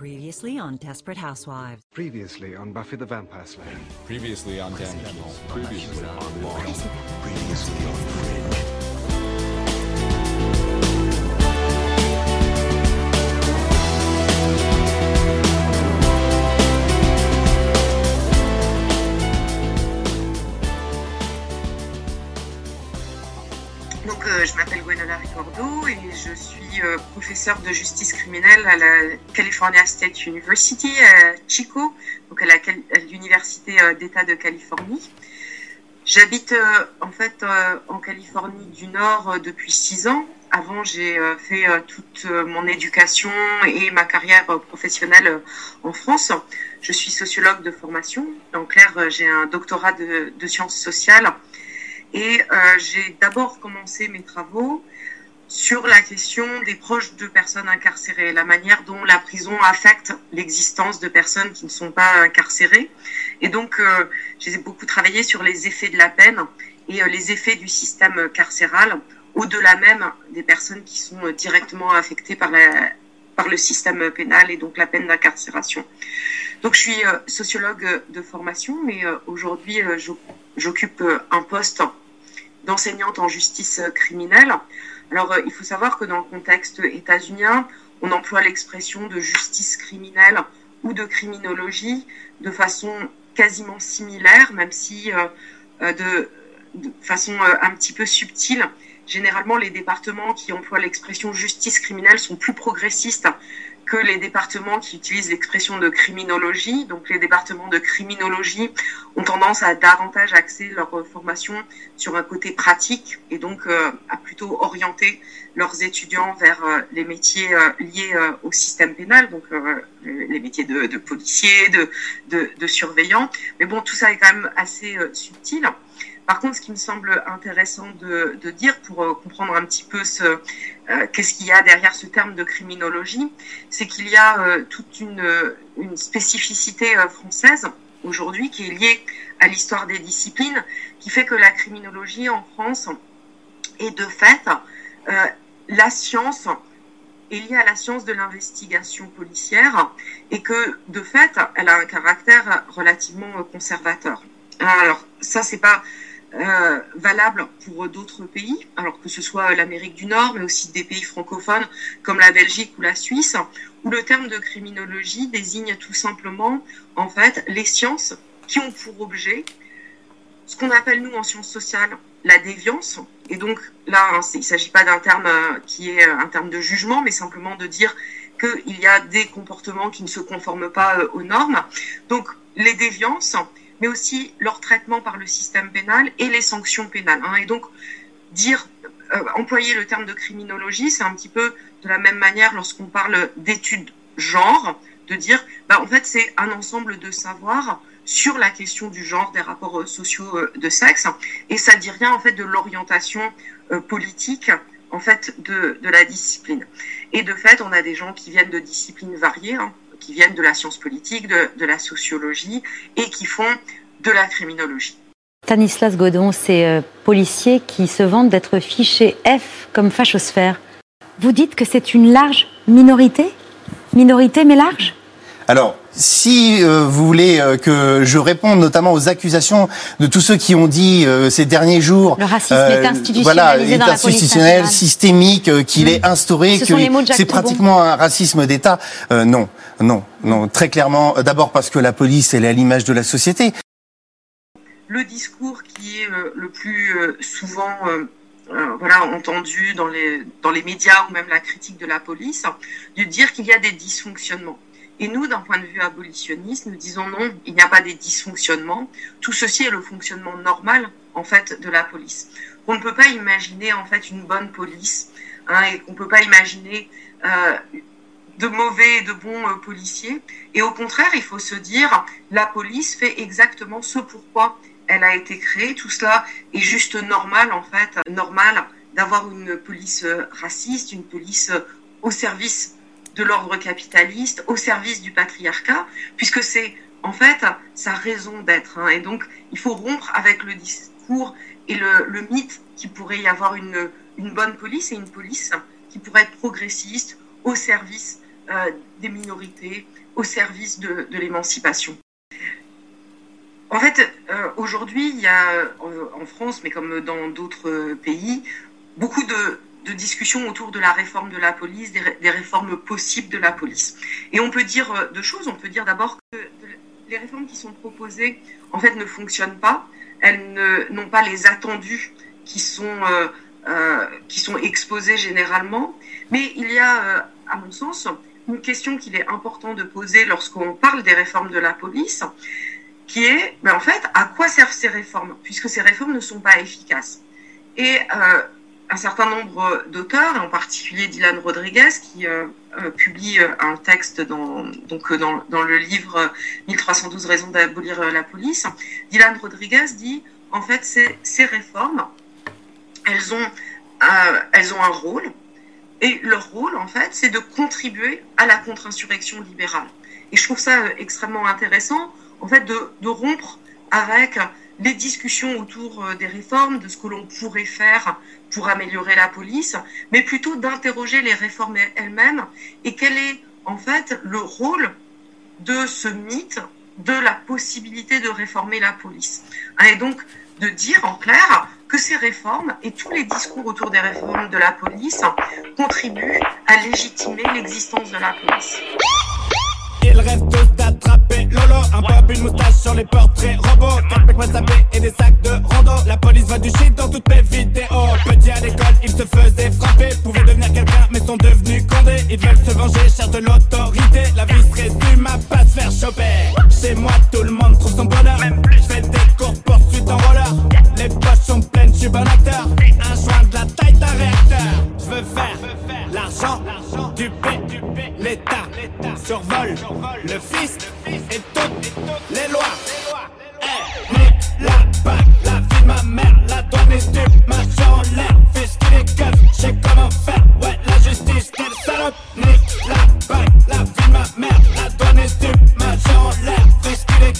Previously on Desperate Housewives. Previously on Buffy the Vampire Slayer. Previously on Damages. Previously on Law. Previously on Fringe. Et je suis euh, professeure de justice criminelle à la California State University à Chico, donc à l'université euh, d'État de Californie. J'habite euh, en fait euh, en Californie du Nord depuis six ans. Avant, j'ai fait toute mon éducation et ma carrière professionnelle en France. Je suis sociologue de formation. En clair, j'ai un doctorat de, sciences sociales et j'ai d'abord commencé mes travaux sur la question des proches de personnes incarcérées, la manière dont la prison affecte l'existence de personnes qui ne sont pas incarcérées. Et donc, euh, j'ai beaucoup travaillé sur les effets de la peine et euh, les effets du système carcéral, au-delà même des personnes qui sont euh, directement affectées par, la, par le système pénal et donc la peine d'incarcération. Donc, je suis sociologue de formation, mais aujourd'hui, j'oc- j'occupe un poste d'enseignante en justice criminelle. Alors, euh, il faut savoir que dans le contexte états-unien, on emploie l'expression de justice criminelle ou de criminologie de façon quasiment similaire, même si euh, euh, de, façon un petit peu subtile. Généralement, les départements qui emploient l'expression justice criminelle sont plus progressistes que les départements qui utilisent l'expression de criminologie. Donc, les départements de criminologie ont tendance à davantage axer leur formation sur un côté pratique et donc euh, à plutôt orienter leurs étudiants vers euh, les métiers euh, liés au système pénal, donc les métiers de, policiers, de, de, surveillants. Mais bon, tout ça est quand même assez subtil. Par contre, ce qui me semble intéressant de, dire pour euh, comprendre un petit peu ce euh, qu'est-ce qu'il y a derrière ce terme de criminologie, c'est qu'il y a euh, toute une, une spécificité française aujourd'hui qui est liée à l'histoire des disciplines, qui fait que la criminologie en France est de fait la science est liée à la science de l'investigation policière et que de fait elle a un caractère relativement conservateur. Alors ça c'est pas euh, valable pour d'autres pays, alors que ce soit l'Amérique du Nord, mais aussi des pays francophones comme la Belgique ou la Suisse, où le terme de criminologie désigne tout simplement en fait les sciences qui ont pour objet ce qu'on appelle nous en sciences sociales la déviance. Et donc là, hein, il ne s'agit pas d'un terme euh, qui est euh, un terme de jugement, mais simplement de dire qu'il y a des comportements qui ne se conforment pas aux normes. Donc les déviances, mais aussi leur traitement par le système pénal et les sanctions pénales. hein. Et donc dire, euh, employer le terme de criminologie, c'est un petit peu de la même manière lorsqu'on parle d'études genre, de dire, bah, en fait, c'est un ensemble de savoirs sur la question du genre, des rapports euh, sociaux euh, de sexe, et ça dit rien en fait de l'orientation politique en fait de, de la discipline. Et de fait, on a des gens qui viennent de disciplines variées, hein, qui viennent de la science politique, de, de la sociologie, et qui font de la criminologie. Stanislas Godon, ces euh, policiers qui se vantent d'être fichés F comme fachosphère. Vous dites que c'est une large minorité? Minorité mais large? Alors, si euh, vous voulez euh, que je réponde notamment aux accusations de tous ceux qui ont dit euh, ces derniers jours, Le racisme est institutionnalisé voilà, est institutionnel, systémique, euh, qu'il est instauré, Ce que c'est pratiquement un racisme d'État. Euh, non, non, non, très clairement. euh, D'abord parce que la police, elle est à l'image de la société. le discours qui est euh, le plus euh, souvent euh, euh, voilà, entendu dans les, dans les médias ou même la critique de la police, de dire qu'il y a des dysfonctionnements. Et nous, d'un point de vue abolitionniste, nous disons non, il n'y a pas des dysfonctionnements. Tout ceci est le fonctionnement normal, en fait, de la police. On ne peut pas imaginer, en fait, une bonne police, hein, et qu'on ne peut pas imaginer euh, de mauvais et de bons euh, policiers. Et au contraire, il faut se dire, la police fait exactement ce pourquoi elle a été créée. Tout cela est juste normal, en fait, normal d'avoir une police euh, raciste, une police au service de l'ordre capitaliste, au service du patriarcat, puisque c'est en fait sa raison d'être. hein. Et donc, il faut rompre avec le discours et le, mythe qu'il pourrait y avoir une, une bonne police et une police qui pourrait être progressiste, au service des minorités au service de, de l'émancipation. En fait, aujourd'hui, il y a en France, mais comme dans d'autres pays, beaucoup de, de discussions autour de la réforme de la police, des, réformes possibles de la police. Et on peut dire euh, deux choses. On peut dire d'abord que les réformes qui sont proposées, en fait, ne fonctionnent pas. Elles n'ont pas les attendus qui sont, euh, euh, qui sont exposés généralement. Mais il y a, à mon sens, une question qu'il est important de poser lorsqu'on parle des réformes de la police, qui est, mais en fait, à quoi servent ces réformes, puisque ces réformes ne sont pas efficaces. Et un certain nombre d'auteurs, en particulier Dylan Rodriguez, qui euh, euh, publie euh, un texte dans, donc, dans, dans, le livre 1312 raisons d'abolir la police. Dylan Rodriguez dit, en fait, ces, ces réformes, elles ont, elles ont un rôle, et leur rôle, en fait, c'est de contribuer à la contre-insurrection libérale. Et je trouve ça extrêmement intéressant, en fait, de, de rompre avec les discussions autour des réformes, de ce que l'on pourrait faire pour améliorer la police, mais plutôt d'interroger les réformes elles-mêmes et quel est en fait le rôle de ce mythe de la possibilité de réformer la police. Hein, et donc de dire en clair que ces réformes et tous les discours autour des réformes de la police contribuent à légitimer l'existence de la police. Il tous d'attraper Lolo. Un pop, une moustache sur les portraits robots. 4 mecs WhatsApp et des sacs de rando. La police va du shit dans toutes mes vidéos. Petit à l'école, ils se faisaient frapper. Pouvaient devenir quelqu'un mais sont devenus condés. Ils veulent se venger, cherchent de l'autorité. La vie se résume à pas se faire choper. Chez moi tout le monde trouve son bonheur. Je fais des cours poursuites en roller. Les poches sont pleines, je suis bon acteur. Un joint de la taille d'un réacteur. Je veux faire l'argent, du P, l'État survole le fils et toutes les lois. Hey, la bague, la vie de ma mère, la douane est stup, ma en l'air, fils qui les keufs, j'sais comment faire, ouais, la justice, quelle salope. Nique la bague, la vie de ma mère, la douane est stup, ma en l'air, fils qui les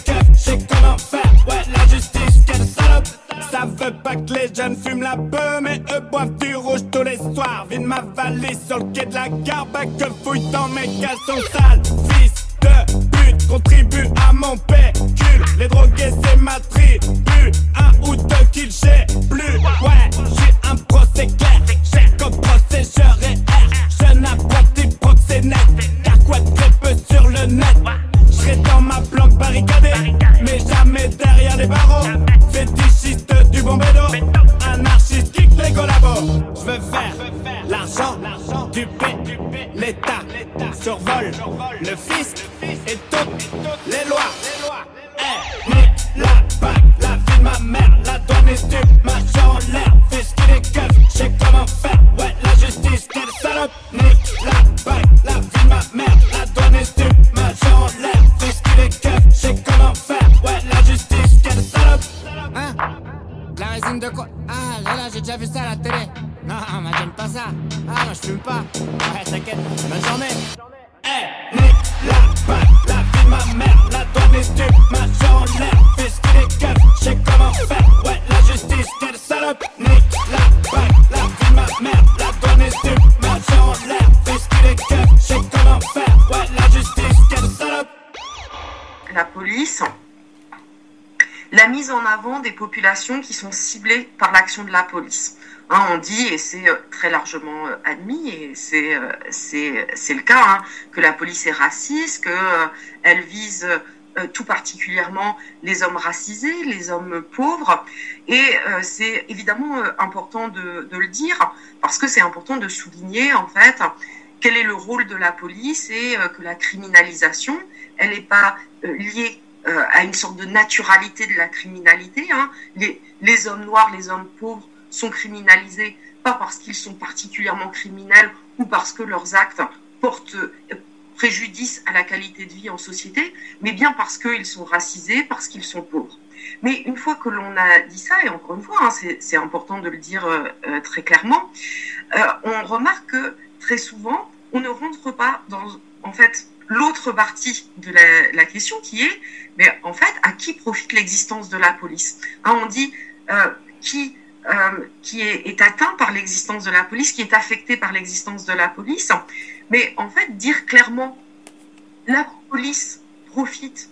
Ça veut pas que les jeunes fument la beuh, mais eux boivent du rouge tous les soirs. Vide ma valise sur le quai de la gare, bah que fouille dans mes caleçons sales. Fils de pute, contribue à mon pécule. Qui sont ciblées par l'action de la police. Hein, on dit, et c'est euh, très largement euh, admis, et c'est euh, le cas, hein, que la police est raciste, que euh, vise tout particulièrement les hommes racisés, les hommes pauvres, et c'est évidemment important de, le dire parce que c'est important de souligner en fait quel est le rôle de la police et que la criminalisation, elle n'est pas liée euh, à une sorte de naturalité de la criminalité. Hein. Les, hommes noirs, les hommes pauvres sont criminalisés pas parce qu'ils sont particulièrement criminels ou parce que leurs actes portent euh, préjudice à la qualité de vie en société, mais bien parce qu'ils sont racisés, parce qu'ils sont pauvres. Mais une fois que l'on a dit ça, et encore une fois, hein, c'est important de le dire euh, très clairement, on remarque que très souvent, on ne rentre pas dans, en fait, l'autre partie de la, question qui est, mais en fait, à qui profite l'existence de la police? On dit euh, qui euh, qui est, atteint par l'existence de la police, qui est affecté par l'existence de la police. Mais en fait, dire clairement, la police profite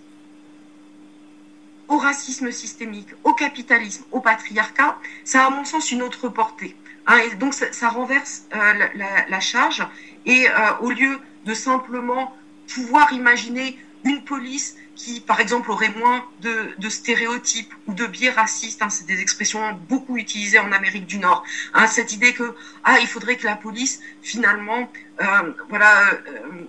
au racisme systémique, au capitalisme, au patriarcat, ça a à mon sens une autre portée. Hein, et donc ça, renverse euh, la, charge et au lieu de simplement pouvoir imaginer une police qui, par exemple, aurait moins de, stéréotypes ou de biais racistes, hein, c'est des expressions beaucoup utilisées en Amérique du Nord, hein, cette idée que ah il faudrait que la police finalement euh, voilà euh,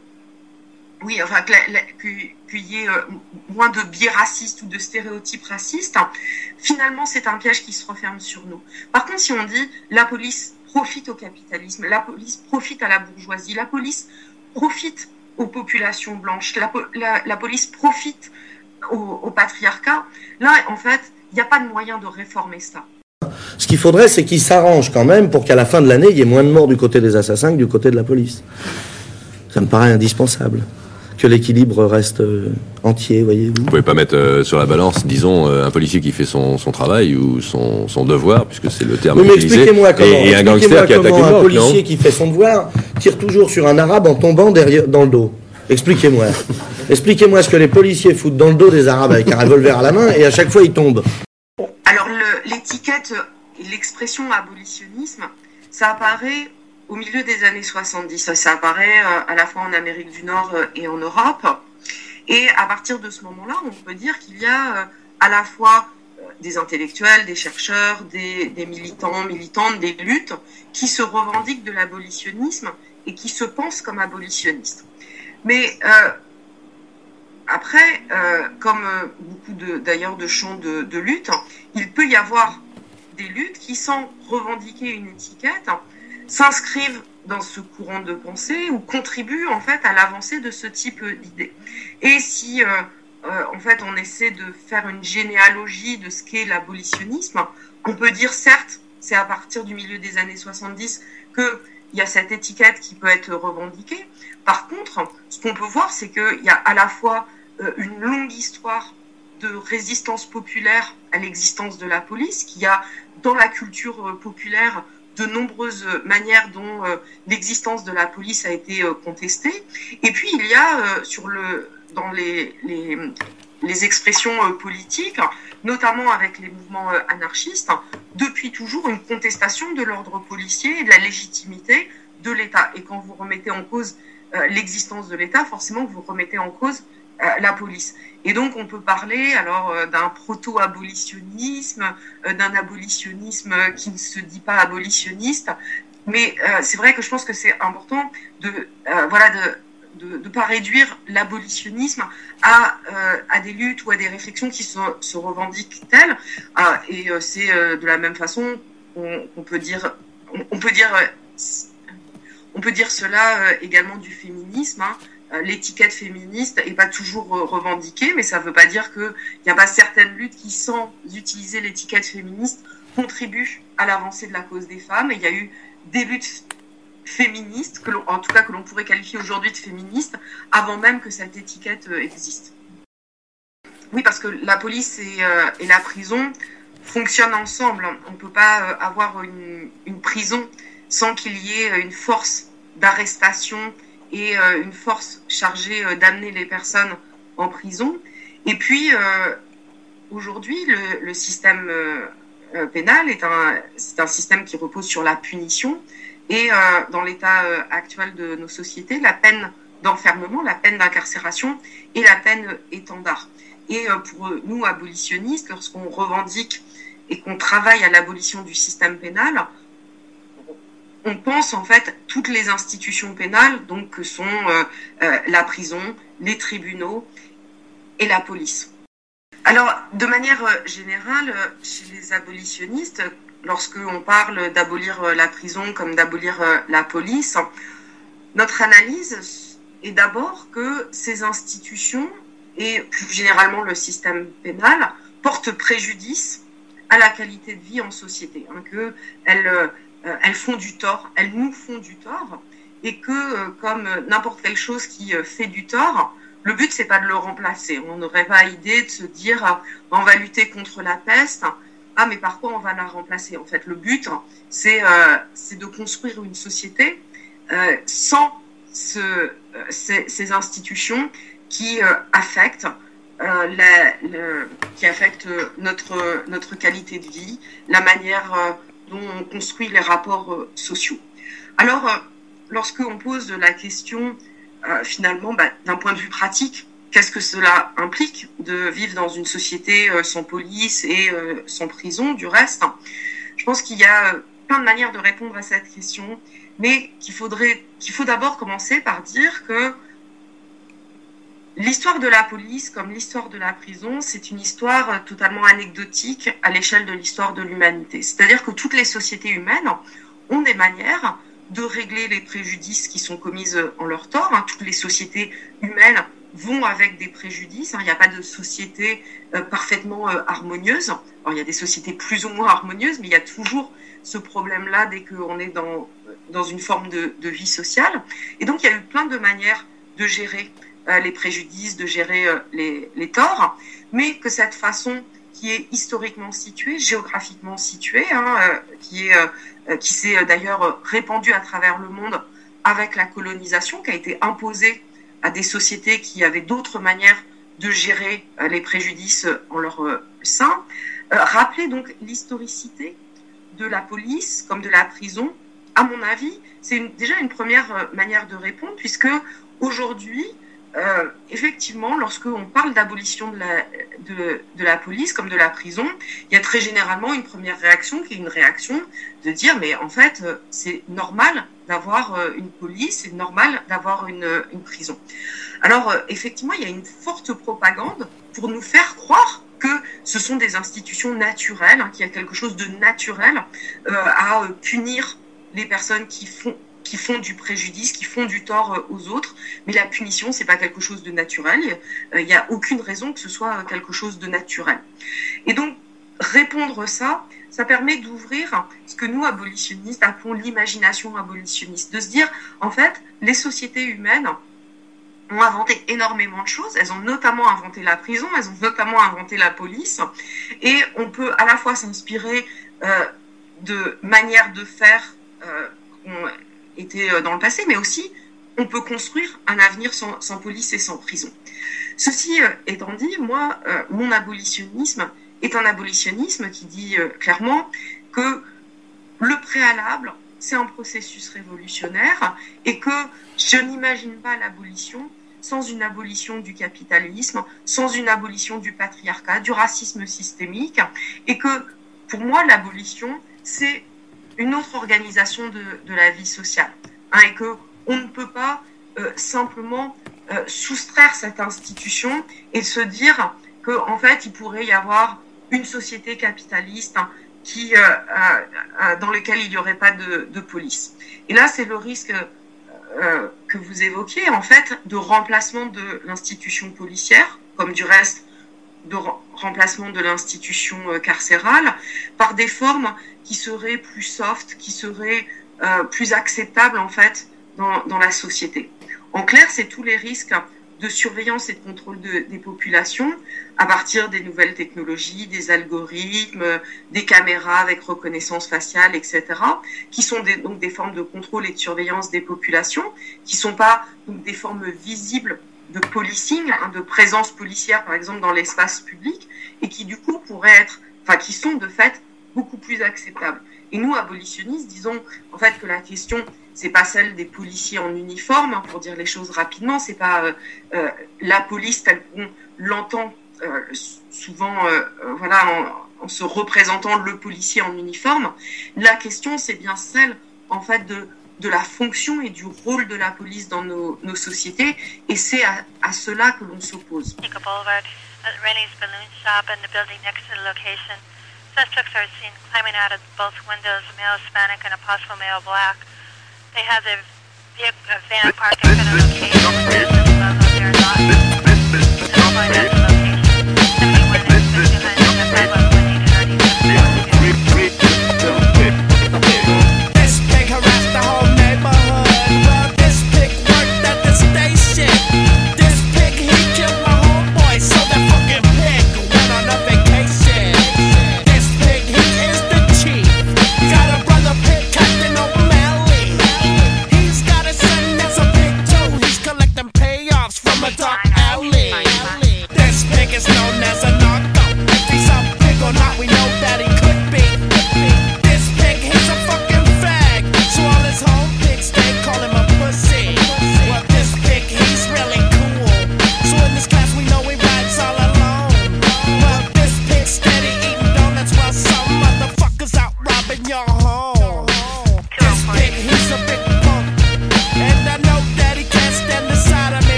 oui, enfin, qu'il y ait euh, moins de biais racistes ou de stéréotypes racistes, finalement, c'est un piège qui se referme sur nous. Par contre, si on dit la police profite au capitalisme, la police profite à la bourgeoisie, la police profite aux populations blanches, la, la, police profite au, au, patriarcat, là, en fait, il n'y a pas de moyen de réformer ça. Ce qu'il faudrait, c'est qu'ils s'arrangent quand même pour qu'à la fin de l'année, il y ait moins de morts du côté des assassins que du côté de la police. Ça me paraît indispensable que l'équilibre reste euh, entier, voyez-vous. Vous pouvez pas mettre euh, sur la balance, disons, euh, un policier qui fait son, son travail ou son, son devoir, puisque c'est le terme oui, mais utilisé, expliquez-moi comment, et, et un gangster qui attaque une un policier qui fait son devoir tire toujours sur un arabe en tombant derrière, dans le dos. Expliquez-moi. Expliquez-moi ce que les policiers foutent dans le dos des arabes avec un revolver à la main et à chaque fois ils tombent. Alors le- l'étiquette et l'expression abolitionnisme, ça apparaît au milieu des années 70. Ça, apparaît euh, à la fois en Amérique du Nord euh, et en Europe. Et à partir de ce moment-là, on peut dire qu'il y a euh, à la fois des intellectuels, des chercheurs, des, militants, militantes, des luttes qui se revendiquent de l'abolitionnisme et qui se pensent comme abolitionnistes. Mais après, comme beaucoup de- d'ailleurs de, champs de, de lutte, il peut y avoir des luttes qui, sans revendiquer une étiquette, s'inscrivent dans ce courant de pensée ou contribuent en fait à l'avancée de ce type d'idées. Et si euh, euh, en fait on essaie de faire une généalogie de ce qu'est l'abolitionnisme, on peut dire certes, c'est à partir du milieu des années 70 que il y a cette étiquette qui peut être revendiquée. Par contre, ce qu'on peut voir, c'est qu'il y a à la fois euh, une longue histoire de résistance populaire à l'existence de la police, qui a dans la culture populaire de nombreuses manières dont euh, l'existence de la police a été euh, contestée. Et puis il y a euh, sur le dans les, les, les expressions politiques, notamment avec les mouvements anarchistes, depuis toujours une contestation de l'ordre policier et de la légitimité de l'État. Et quand vous remettez en cause l'existence de l'État, forcément vous remettez en cause la police. Et donc on peut parler alors euh, d'un proto-abolitionnisme, euh, d'un abolitionnisme qui ne se dit pas abolitionniste, mais euh, c'est vrai que je pense que c'est important de euh, voilà de de ne pas réduire l'abolitionnisme à, euh, à des luttes ou à des réflexions qui se, revendiquent telles. Et euh, c'est euh, de la même façon qu'on peut dire, on, peut dire, euh, on peut dire cela euh, également du féminisme. hein. Euh, L'étiquette féministe est pas toujours euh, revendiquée, mais ça ne veut pas dire qu'il n'y a pas certaines luttes qui, sans utiliser l'étiquette féministe, contribuent à l'avancée de la cause des femmes. Il y a eu des luttes féministes, en tout cas que l'on pourrait qualifier aujourd'hui de féministes, avant même que cette étiquette euh, existe. Oui, parce que la police et, la prison fonctionnent ensemble. On ne peut pas avoir une, prison sans qu'il y ait une force d'arrestation et euh, une force chargée euh, d'amener les personnes en prison. Et puis, euh, aujourd'hui, le, système pénal est un, c'est un système qui repose sur la punition. Et dans l'état actuel de nos sociétés, la peine d'enfermement, la peine d'incarcération est la peine étendard. Et pour nous, abolitionnistes, lorsqu'on revendique et qu'on travaille à l'abolition du système pénal, on pense en fait toutes les institutions pénales, donc que sont euh, euh, la prison, les tribunaux et la police. Alors, de manière euh, générale, chez les abolitionnistes, lorsque on parle d'abolir la prison comme d'abolir la police, notre analyse est d'abord que ces institutions et plus généralement le système pénal portent préjudice à la qualité de vie en société, hein, elles font du tort, elles nous font du tort, et que euh, comme n'importe quelle chose qui euh, fait du tort, le but c'est pas de le remplacer. On n'aurait pas idée de se dire on va lutter contre la peste, ah mais par quoi on va la remplacer En fait, le but c'est euh, c'est de construire une société euh, sans ce, euh, ces, institutions qui euh, affectent euh, la, qui affectent notre notre qualité de vie, la manière euh, dont on construit les rapports euh, sociaux. Alors, euh, lorsque on pose la question euh, finalement bah, d'un point de vue pratique, qu'est-ce que cela implique de vivre dans une société sans police et sans prison du reste Je pense qu'il y a plein de manières de répondre à cette question, mais qu'il faudrait qu'il faut d'abord commencer par dire que L'histoire de la police, comme l'histoire de la prison, c'est une histoire euh, totalement anecdotique à l'échelle de l'histoire de l'humanité. C'est-à-dire que toutes les sociétés humaines ont des manières de régler les préjudices qui sont commises en leur tort. hein. Toutes les sociétés humaines vont avec des préjudices. hein. Il n'y a pas de société euh, parfaitement euh, harmonieuse. Il y a des sociétés plus ou moins harmonieuses, mais il y a toujours ce problème-là dès qu'on est dans, dans une forme de, vie sociale. Et donc, il y a eu plein de manières de gérer euh, les préjudices, de gérer euh, les, torts, mais que cette façon qui est historiquement située, géographiquement située, hein, euh, qui est euh, euh, qui s'est euh, d'ailleurs euh, répandue à travers le monde avec la colonisation, qui a été imposée à des sociétés qui avaient d'autres manières de gérer euh, les préjudices euh, en leur euh, sein. Euh, rappeler donc l'historicité de la police comme de la prison, à mon avis, c'est déjà une première euh, manière de répondre, puisque aujourd'hui, euh, effectivement, lorsqu'on parle d'abolition de la, de, la police comme de la prison, il y a très généralement une première réaction qui est une réaction de dire mais en fait euh, c'est normal d'avoir euh, une police, c'est normal d'avoir une, une prison. Alors effectivement, il y a une forte propagande pour nous faire croire que ce sont des institutions naturelles, hein, qu'il y a quelque chose de naturel à punir les personnes qui font qui font du préjudice, qui font du tort euh, aux autres, mais la punition c'est pas quelque chose de naturel. Euh, Il n'y a aucune raison que ce soit euh, quelque chose de naturel. Et donc répondre ça, ça permet d'ouvrir ce que nous abolitionnistes appelons l'imagination abolitionniste, de se dire en fait les sociétés humaines ont inventé énormément de choses. Elles ont notamment inventé la prison, elles ont notamment inventé la police, et on peut à la fois s'inspirer euh, de manières de faire euh, été euh, dans le passé, mais aussi on peut construire un avenir sans, police et sans prison. Ceci euh, étant dit, moi, euh, mon abolitionnisme est un abolitionnisme qui dit clairement que le préalable, c'est un processus révolutionnaire et que je n'imagine pas l'abolition sans une abolition du capitalisme, sans une abolition du patriarcat, du racisme systémique, et que pour moi, l'abolition, c'est une autre organisation de, de la vie sociale, hein, et que on ne peut pas euh, simplement euh, soustraire cette institution et se dire que en fait, il pourrait y avoir une société capitaliste hein, qui, euh, dans laquelle il n'y aurait pas de, de police. Et là, c'est le risque que vous évoquiez, en fait, de remplacement de l'institution policière, comme du reste de re- remplacement de l'institution euh, carcérale, par des formes qui seraient plus soft, qui seraient euh, plus acceptables, en fait, dans, la société. En clair, c'est tous les risques de surveillance et de contrôle de- des populations à partir des nouvelles technologies, des algorithmes, des caméras avec reconnaissance faciale, etc., qui sont des, donc des formes de contrôle et de surveillance des populations, qui sont pas des formes visibles de policing, hein, de présence policière, par exemple, dans l'espace public, et qui du coup pourraient être, enfin, qui sont de fait beaucoup plus acceptables. Et nous, abolitionnistes, disons en fait que la question, c'est pas celle des policiers en uniforme, hein, pour dire les choses rapidement, c'est pas euh, euh, la police telle qu'on l'entend euh, souvent, voilà, en se représentant le policier en uniforme. La question, c'est bien celle, en fait, de de la fonction et du rôle de la police dans nos, sociétés, et c'est à cela que l'on s'oppose.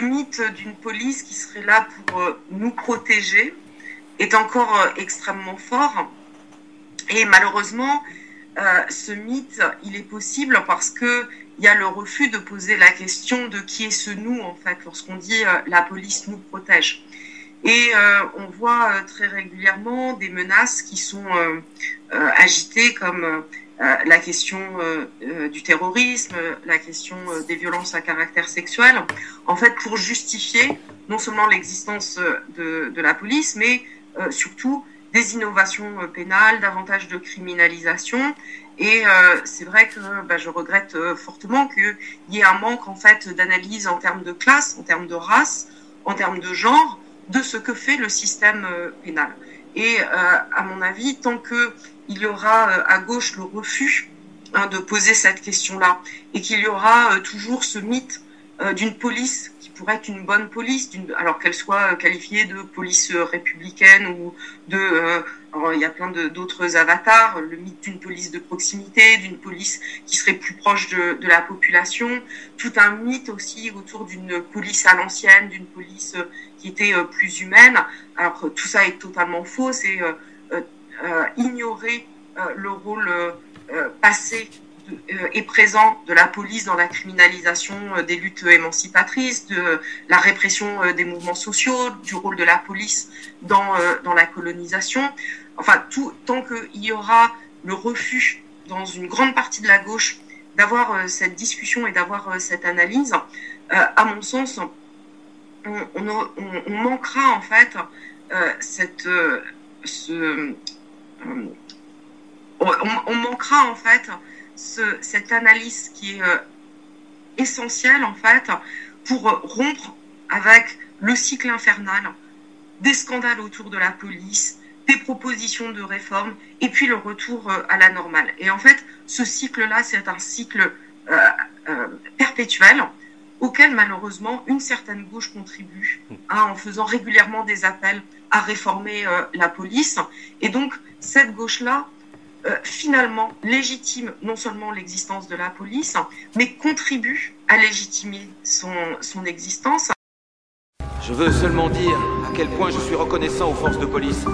Le, mythe d'une police qui serait là pour euh, nous protéger est encore euh, extrêmement fort. Et malheureusement, euh, ce mythe, il est possible parce que il y a le refus de poser la question de qui est ce nous en fait lorsqu'on dit la police nous protège. Et on voit très régulièrement des menaces qui sont agitées comme la question euh, euh, du terrorisme, euh, la question euh, des violences à caractère sexuel, en fait pour justifier non seulement l'existence euh, de, de la police, mais euh, surtout des innovations euh, pénales, davantage de criminalisation. Et euh, c'est vrai que bah, je regrette euh, fortement qu'il y ait un manque en fait d'analyse en termes de classe, en termes de race, en termes de genre, de ce que fait le système euh, pénal. Et euh, à mon avis, tant que il y aura euh, à gauche le refus hein, de poser cette question-là, et qu'il y aura euh, toujours ce mythe euh, d'une police qui pourrait être une bonne police, alors qu'elle soit qualifiée de police euh, républicaine ou de, euh, alors, il y a plein d'autres avatars, le mythe d'une police de proximité, d'une police qui serait plus proche de, de la population, tout un mythe aussi autour d'une police à l'ancienne, d'une police qui était plus humaine. Alors tout ça est totalement faux, c'est ignorer le rôle passé euh, et présent de la police dans la criminalisation euh, des luttes émancipatrices, de la répression euh, des mouvements sociaux, du rôle de la police dans, dans la colonisation. Enfin, tout, tant qu'il y aura le refus dans une grande partie de la gauche d'avoir cette discussion et d'avoir cette analyse, à mon sens, on, manquera en fait cette, ce, on, on manquera en fait ce, cette analyse qui est euh, essentielle en fait pour rompre avec le cycle infernal des scandales autour de la police, des propositions de réforme et puis le retour euh, à la normale. Et en fait, ce cycle-là, c'est un cycle euh, perpétuel auquel malheureusement une certaine gauche contribue hein, en faisant régulièrement des appels à réformer la police. Et donc cette gauche-là, euh, finalement, légitime non seulement l'existence de la police, mais contribue à légitimer son, son existence. Je veux seulement dire à quel point je suis reconnaissant aux forces de police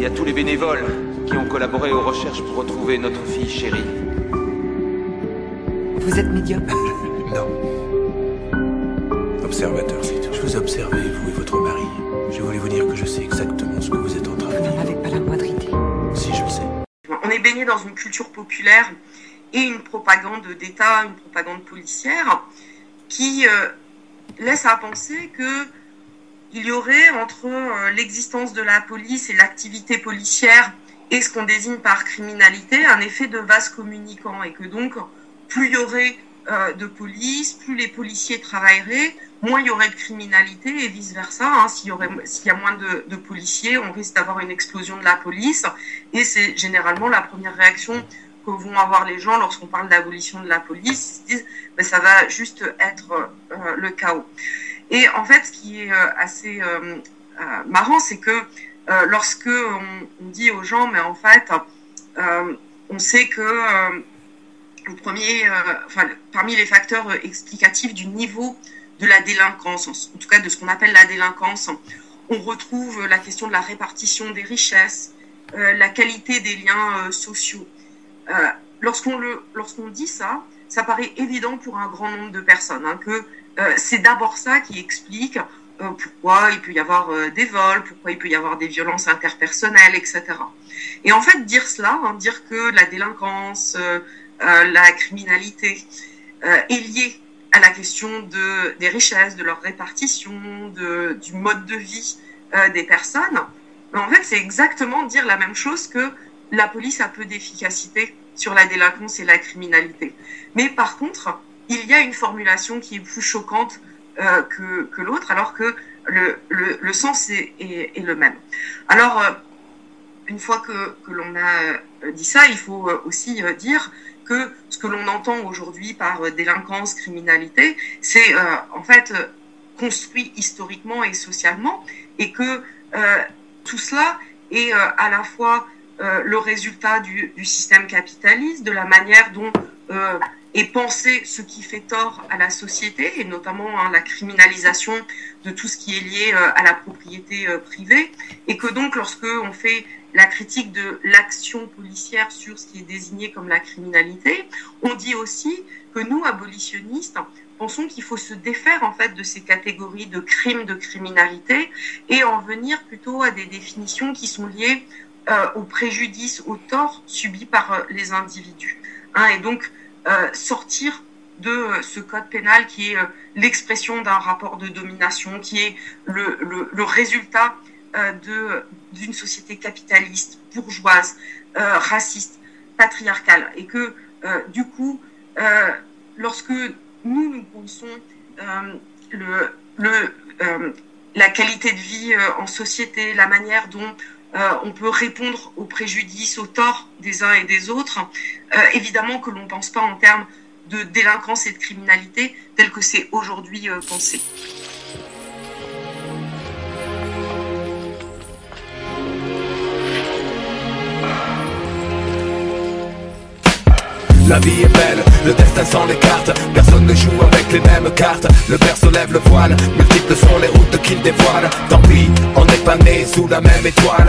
et à tous les bénévoles qui ont collaboré aux recherches pour retrouver notre fille chérie. Vous êtes médium Non. Observateur, c'est tout. Je vous observais, vous et votre mari. Je voulais vous dire que je sais exactement ce que vous êtes en train de Vous baigné dans une culture populaire et une propagande d'État, une propagande policière qui euh, laisse à penser que il y aurait entre euh, l'existence de la police et l'activité policière et ce qu'on désigne par criminalité un effet de vase communicant et que donc plus il y aurait euh, de police, plus les policiers travailleraient, moins il y aurait de criminalité et vice versa. Hein, s'il y a moins de, policiers, on risque d'avoir une explosion de la police et c'est généralement la première réaction que vont avoir les gens lorsqu'on parle d'abolition de la police. Ils se disent, ben, ça va juste être euh, le chaos. Et en fait, ce qui est euh, assez euh, marrant, c'est que lorsque on, dit aux gens, mais en fait, on sait que le premier, enfin, parmi les facteurs explicatifs du niveau de la délinquance, en tout cas de ce qu'on appelle la délinquance, on retrouve la question de la répartition des richesses, euh, la qualité des liens euh, sociaux. Euh, lorsqu'on dit ça, ça paraît évident pour un grand nombre de personnes hein, que c'est d'abord ça qui explique pourquoi il peut y avoir des vols, pourquoi il peut y avoir des violences interpersonnelles, etc. Et en fait, dire cela, hein, dire que la délinquance, la criminalité est liée à la question de, des richesses, de leur répartition, du mode de vie euh, des personnes, en fait, c'est exactement dire la même chose que la police a peu d'efficacité sur la délinquance et la criminalité. Mais par contre, il y a une formulation qui est plus choquante euh, que, l'autre, alors que le, sens est, le même. Alors, euh, une fois que, l'on a dit ça, il faut aussi dire que ce que l'on entend aujourd'hui par euh, délinquance, criminalité, c'est euh, en fait euh, construit historiquement et socialement, et que tout cela est à la fois le résultat du, système capitaliste, de la manière dont est pensé ce qui fait tort à la société, et notamment hein, la criminalisation de tout ce qui est lié à la propriété privée, et que donc lorsque on fait la critique de l'action policière sur ce qui est désigné comme la criminalité, on dit aussi que nous, abolitionnistes, pensons qu'il faut se défaire en fait de ces catégories de crimes, de criminalité, et en venir plutôt à des définitions qui sont liées euh, au préjudice, au tort subi par euh, les individus. Hein, et donc euh, sortir de ce code pénal qui est l'expression d'un rapport de domination, qui est le résultat de d'une société capitaliste, bourgeoise, raciste, patriarcale, et que du coup, lorsque nous nous pensons le, le la qualité de vie en société, la manière dont euh, on peut répondre aux préjudices, aux torts des uns et des autres. Euh, évidemment que l'on ne pense pas en termes de délinquance et de criminalité tel que c'est aujourd'hui euh, pensé. La vie est belle, le destin sans les cartes. Personne ne joue avec les mêmes cartes. Le berceau lève le voile, multiples sont les routes qu'il dévoile Tant pis, on n'est pas né sous la même étoile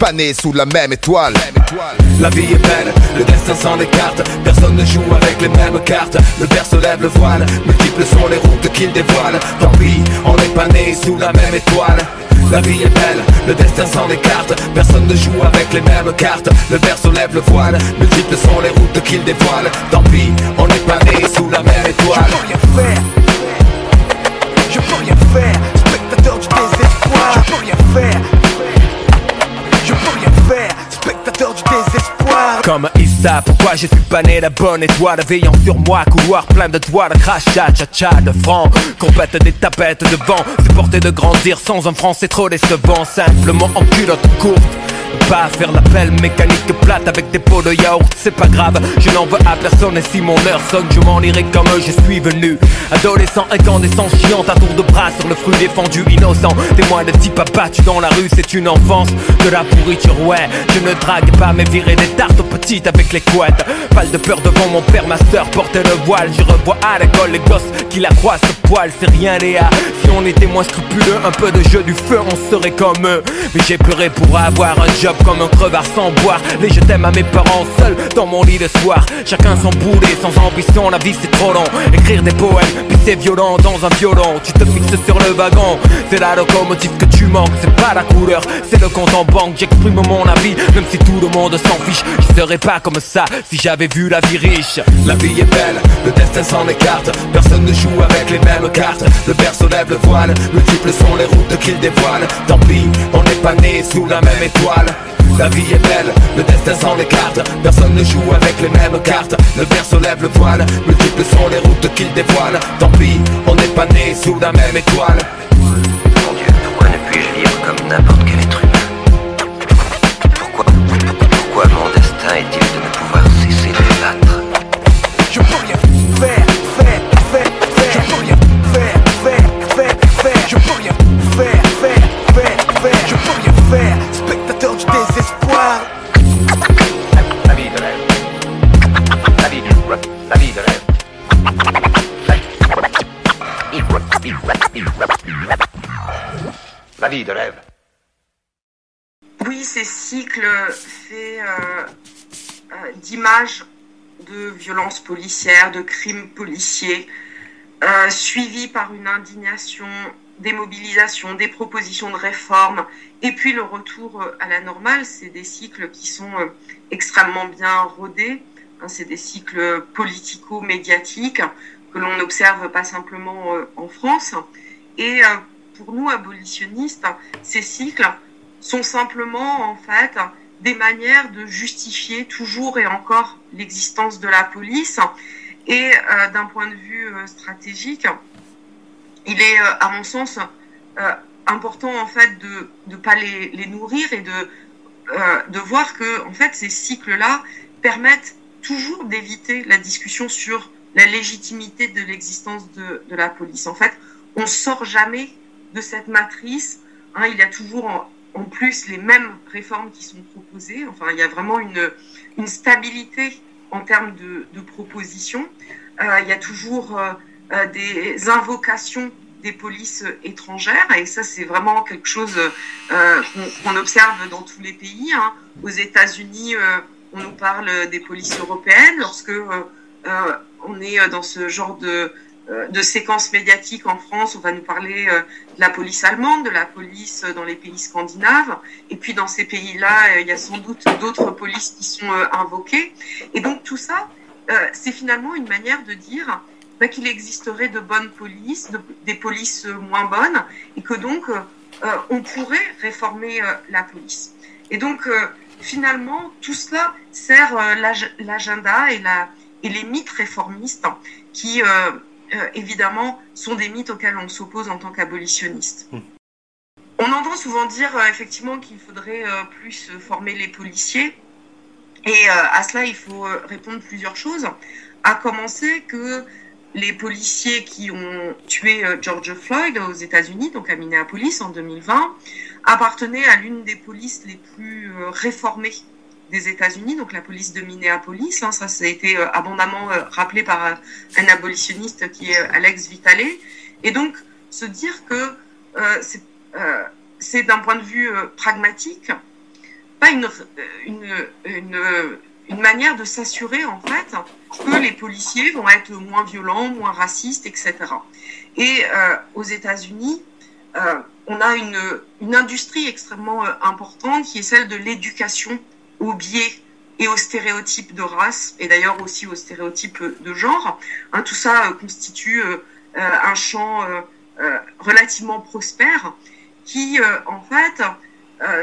pas né sous la même étoile. La vie est belle, le destin sans les cartes. Personne ne joue avec les mêmes cartes. Le père se lève le voile, multiples sont les routes qu'il dévoile. Tant pis, on n'est pas né sous la même étoile. La vie est belle, le destin sans les cartes. Personne ne joue avec les mêmes cartes. Le père se lève le voile, multiples sont les routes qu'il dévoile. Tant pis, on n'est pas né sous la même étoile. Je peux rien faire. Je peux rien faire. Spectateur du désespoir. Je peux rien faire Comme Issa, pourquoi je suis pas né la bonne étoile Veillant sur moi, couloir plein de doigts, de crachat, cha-cha, de francs Compète des tapettes de vent, porté de grandir sans un franc, c'est trop décevant. Simplement en culotte courte pas faire l'appel mécanique plate avec des pots de yaourt, c'est pas grave, je n'en veux à personne et si mon heure sonne, je m'en irai comme je suis venu. Adolescent incandescent, chiant à tour de bras sur le fruit défendu, innocent, témoin de type abattu dans la rue, c'est une enfance de la pourriture, ouais. Je ne drague pas, mais virer des tartes aux petites avec les couettes. Pas de peur devant mon père, ma soeur portait le voile. Je revois à l'école les gosses qui la croient ce poil, c'est rien, Léa. Si on était moins scrupuleux, un peu de jeu du feu, on serait comme eux. Mais j'ai pleuré pour avoir un job comme un crevard sans boire. Les je t'aime à mes parents seuls dans mon lit de soir. Chacun son boulet, sans ambition, la vie c'est trop long. Écrire des poèmes, puis c'est violent dans un violon. Tu te fixes sur le wagon, c'est la locomotive que tu manques C'est pas la couleur, c'est le compte en banque J'exprime mon avis, même si tout le monde s'en fiche Je serais pas comme ça si j'avais vu la vie riche. La vie est belle, le destin s'en écarte. Personne ne joue avec les mêmes cartes. Le père se lève le voile, multiples sont les routes qu'il dévoile Tant pis, on n'est pas né sous la même étoile la vie est belle, le destin sans les cartes Personne ne joue avec les mêmes cartes. Le se lève le voile, multiples sont les routes qu'il dévoile. Tant pis, on n'est pas né sous la même étoile. Mon Dieu, pourquoi ne puis-je vivre comme n'importe quel être La vie de rêve Oui, ces cycles effet d'images de violences policières, de crimes policiers, suivis par une indignation, des mobilisations, des propositions de réforme, et puis le retour à la normale. C'est des cycles qui sont extrêmement bien rodés. Hein, c'est des cycles politico-médiatiques que l'on n'observe pas simplement en France. Et pour nous, abolitionnistes, ces cycles sont simplement, en fait, des manières de justifier toujours et encore l'existence de la police. Et euh, d'un point de vue euh, stratégique, il est, euh, à mon sens, important en fait de ne pas les, les, nourrir et de, de voir que en fait ces cycles-là permettent toujours d'éviter la discussion sur la légitimité de l'existence de, la police. En fait, on sort jamais de cette matrice. Hein, il y a toujours en, plus les mêmes réformes qui sont proposées. Enfin, il y a vraiment une, une stabilité en termes de, propositions. Euh, il y a toujours euh, euh des invocations des polices étrangères et ça c'est vraiment quelque chose qu'on observe dans tous les pays. Hein. Aux États-Unis, on nous parle des polices européennes lorsque on est dans ce genre de euh, de séquences médiatiques en France, on va nous parler euh, de la police allemande, de la police dans les pays scandinaves, et puis dans ces pays-là, euh, il y a sans doute d'autres polices qui sont invoquées. Et donc tout ça, c'est finalement une manière de dire bah, qu'il existerait de bonnes polices, des polices moins bonnes, et que donc on pourrait réformer la police. Et donc finalement, tout cela sert l'agenda et, la, et les mythes réformistes qui euh, évidemment, sont des mythes auxquels on s'oppose en tant qu'abolitionniste. Hmm. On entend souvent dire euh, effectivement qu'il faudrait euh, plus former les policiers. Et à cela, il faut répondre plusieurs choses. À commencer que les policiers qui ont tué George Floyd aux États-Unis, donc à Minneapolis en 2020, appartenaient à l'une des polices les plus réformées des États-Unis, donc la police de Minneapolis. Hein, ça, ça a été euh, abondamment euh, rappelé par euh, un abolitionniste qui est Alex Vitale. Et donc, se dire que c'est d'un point de vue pragmatique, pas une, une, une, manière de s'assurer en fait que les policiers vont être moins violents, moins racistes, etc. Et aux États-Unis, on a une, une industrie extrêmement importante qui est celle de l'éducation aux biais et aux stéréotypes de race, et d'ailleurs aussi aux stéréotypes de genre. Hein, tout ça euh, constitue euh, euh, un champ relativement prospère qui, en fait,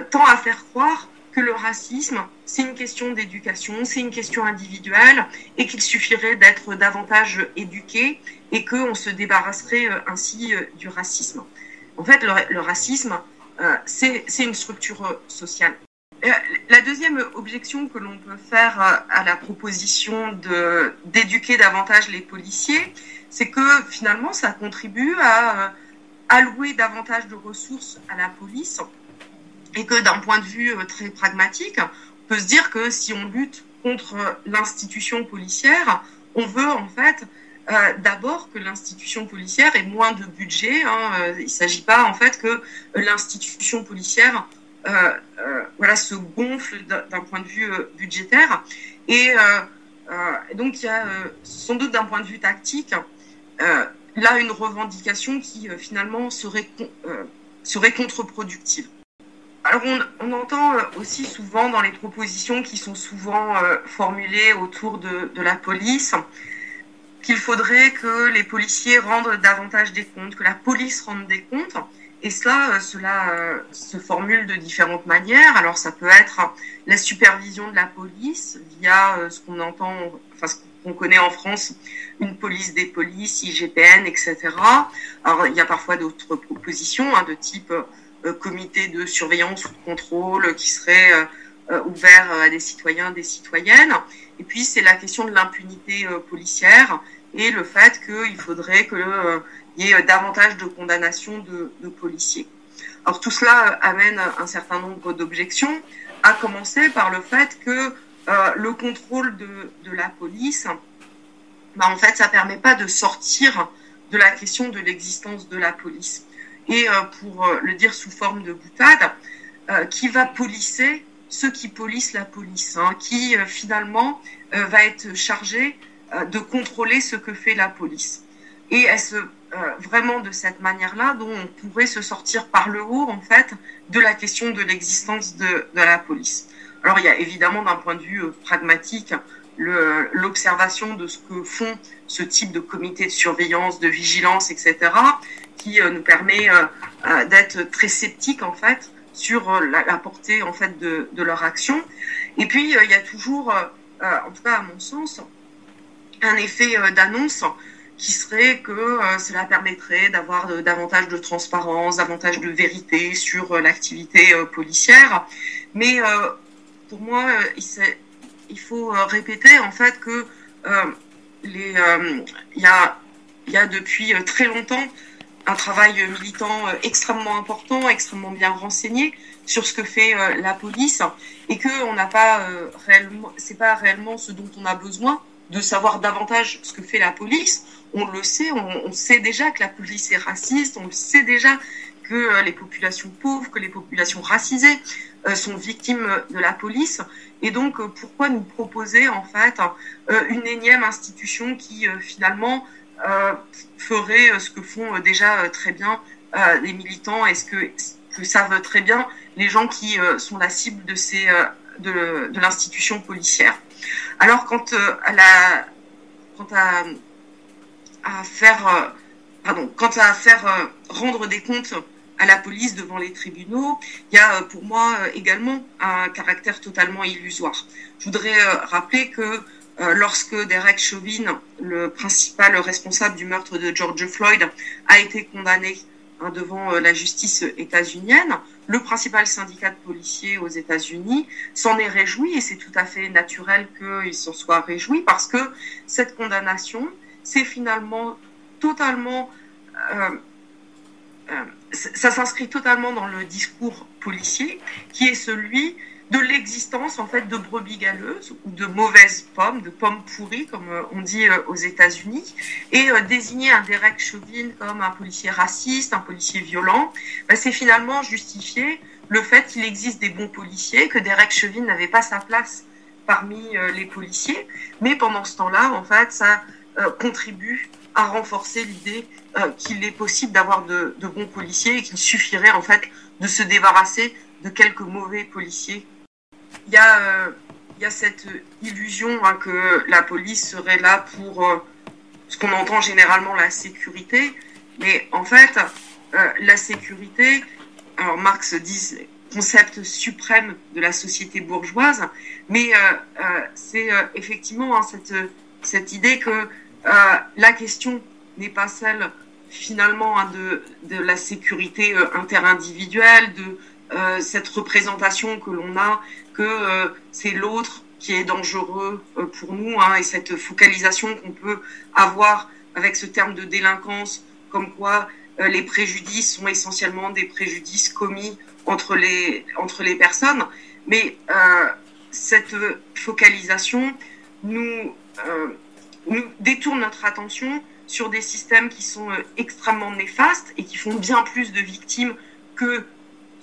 tend à faire croire que le racisme, c'est une question d'éducation, c'est une question individuelle, et qu'il suffirait d'être davantage éduqué et qu'on se débarrasserait ainsi du racisme. En fait, le, le racisme, c'est une structure sociale. Euh, la deuxième objection que l'on peut faire euh, à la proposition d'éduquer davantage les policiers, c'est que finalement ça contribue à euh, allouer davantage de ressources à la police et que d'un point de vue très pragmatique, on peut se dire que si on lutte contre l'institution policière, on veut en fait d'abord que l'institution policière ait moins de budget. Hein. il ne s'agit pas en fait que l'institution policière voilà, se gonfle d'un point de vue euh, budgétaire. Et donc, il y a sans doute d'un point de vue tactique, là, une revendication qui finalement serait, serait contre-productive. Alors on, entend aussi souvent dans les propositions qui sont souvent formulées autour de la police qu'il faudrait que les policiers rendent davantage des comptes, que la police rende des comptes. Et cela, euh, cela euh, se formule de différentes manières. Alors ça peut être la supervision de la police via euh, ce qu'on entend, enfin ce qu'on connaît en France, une police des polices, IGPN, etc. Alors il y a parfois d'autres propositions hein, de type comité de surveillance ou de contrôle qui serait ouvert à des citoyens, des citoyennes. Et puis c'est la question de l'impunité policière et le fait qu'il faudrait que il y ait davantage de condamnations de, policiers. Alors tout cela amène un certain nombre d'objections, à commencer par le fait que euh, le contrôle de, la police, bah, en fait, ça permet pas de sortir de la question de l'existence de la police. Et euh, pour euh, le dire sous forme de boutade, qui va policer ceux qui polissent la police, hein, qui finalement va être chargé de contrôler ce que fait la police. Et est-ce vraiment de cette manière-là dont on pourrait se sortir par le haut, en fait, de la question de l'existence de, de, la police Alors, il y a évidemment, d'un point de vue pragmatique, l'observation de ce que font ce type de comité de surveillance, de vigilance, etc., qui nous permet d'être très sceptique, en fait, sur la, portée, en fait, de, de leur action. Et puis, il y a toujours, en tout cas à mon sens, un effet d'annonce qui serait que cela permettrait d'avoir davantage de transparence, davantage de vérité sur l'activité policière. Mais pour moi, il faut répéter en fait que il y a, depuis très longtemps un travail militant extrêmement important, extrêmement bien renseigné sur ce que fait la police et que on n'a pas c'est pas réellement ce dont on a besoin de savoir davantage ce que fait la police. On le sait, on, on, sait déjà que la police est raciste, on sait déjà que les populations pauvres, que les populations racisées euh, sont victimes de la police. Et donc, euh, pourquoi nous proposer en fait euh, une énième institution qui finalement ferait ce que font déjà très bien les militants? Et ce que, que savent très bien les gens qui sont la cible de ces de, de l'institution policière? Alors, quant à la, quant à, faire, pardon, quant à faire rendre des comptes à la police devant les tribunaux, il y a pour moi également un caractère totalement illusoire. Je voudrais rappeler que lorsque Derek Chauvin, le principal responsable du meurtre de George Floyd, a été condamné hein, devant la justice états-unienne, le principal syndicat de policiers aux États-Unis s'en est réjoui et c'est tout à fait naturel qu'il s'en soit réjoui parce que cette condamnation, c'est finalement totalement euh, euh, ça s'inscrit totalement dans le discours policier qui est celui de l'existence en fait de brebis galeuses ou de mauvaises pommes, de pommes pourries comme on dit aux États-Unis, et désigner un Derek Chauvin comme un policier raciste, un policier violent, bah, c'est finalement justifier le fait qu'il existe des bons policiers, que Derek Chauvin n'avait pas sa place parmi les policiers, mais pendant ce temps-là, en fait, ça contribue à renforcer l'idée euh, qu'il est possible d'avoir de, de, bons policiers et qu'il suffirait en fait de se débarrasser de quelques mauvais policiers. Il y a, euh, y a cette illusion hein, que la police serait là pour euh, ce qu'on entend généralement la sécurité, mais en fait, la sécurité, alors Marx dit concept suprême de la société bourgeoise, mais c'est effectivement hein, cette, idée que la question n'est pas celle finalement hein, de, de, la sécurité euh, interindividuelle, de euh, cette représentation que l'on a, que euh, c'est l'autre qui est dangereux euh, pour nous, hein, et cette focalisation qu'on peut avoir avec ce terme de délinquance, comme quoi les préjudices sont essentiellement des préjudices commis entre les, entre les personnes. Mais cette focalisation nous, nous détourne notre attention sur des systèmes qui sont extrêmement néfastes et qui font bien plus de victimes que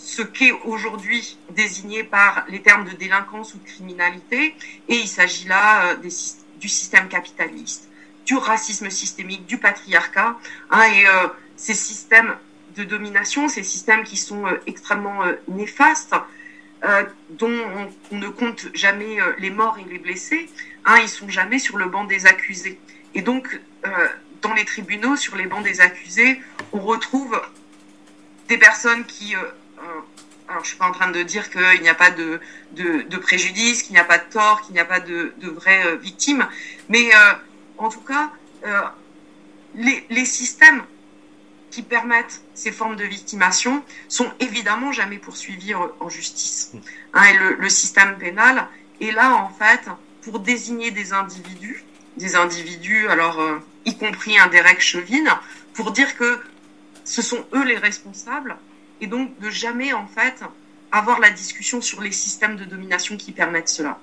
ce qu'est aujourd'hui désigné par les termes de délinquance ou de criminalité. Et il s'agit là des, du système capitaliste, du racisme systémique, du patriarcat. Hein, et euh, ces systèmes de domination, ces systèmes qui sont euh, extrêmement euh, néfastes, dont on, on, ne compte jamais les morts et les blessés, hein, ils sont jamais sur le banc des accusés. Et donc, dans les tribunaux, sur les bancs des accusés, on retrouve des personnes qui... Alors, je suis pas en train de dire qu'il n'y a pas de, de, de préjudice, qu'il n'y a pas de tort, qu'il n'y a pas de, de vraies euh, victimes, mais euh, en tout cas, euh, les, les systèmes qui permettent ces formes de victimation sont évidemment jamais poursuivis en justice. Hein, et le, le système pénal est là, en fait, pour désigner des individus, des individus, alors euh, y compris un Derek Chauvin, pour dire que ce sont eux les responsables et donc de jamais en fait avoir la discussion sur les systèmes de domination qui permettent cela.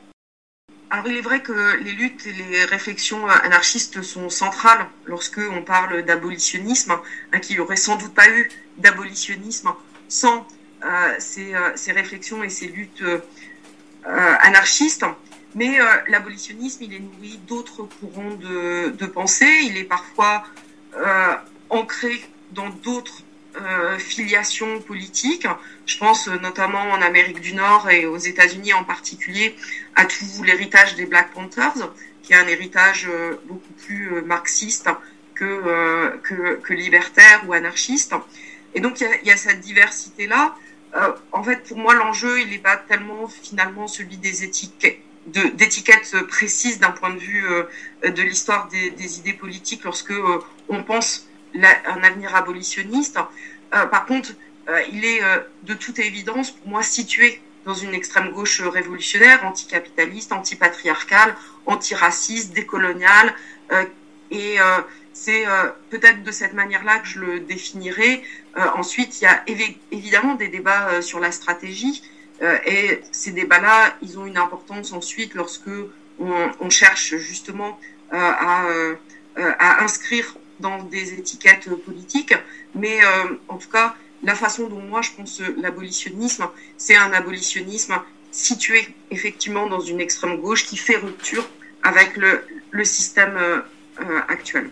Alors il est vrai que les luttes et les réflexions anarchistes sont centrales lorsque on parle d'abolitionnisme, hein, qu'il n'y aurait sans doute pas eu d'abolitionnisme sans euh, ces, euh, ces, réflexions et ces luttes anarchiste. Mais l'abolitionnisme, il est nourri d'autres courants de, de, pensée. Il est parfois ancré dans d'autres filiations politiques. Je pense notamment en Amérique du Nord et aux États-Unis en particulier à tout l'héritage des Black Panthers, qui est un héritage beaucoup plus marxiste que, que, libertaire ou anarchiste. Et donc, il y, a, cette diversité-là. Euh, en fait, pour moi, l'enjeu, il n'est pas tellement finalement celui des étiquettes précises d'un point de vue euh, de l'histoire des, des, idées politiques lorsque euh, on pense un avenir abolitionniste. Euh, par contre, euh, il est de toute évidence pour moi situé dans une extrême gauche révolutionnaire, anticapitaliste, antipatriarcale, antiraciste, décoloniale, et c'est euh, peut-être de cette manière-là que je le définirai. Euh, ensuite, il y a évidemment des débats euh, sur la stratégie. et ces débats-là, ils ont une importance ensuite lorsque on, cherche justement à, inscrire dans des étiquettes politiques. Mais en tout cas, la façon dont moi je pense l'abolitionnisme, c'est un abolitionnisme situé effectivement dans une extrême gauche qui fait rupture avec le, le système actuel.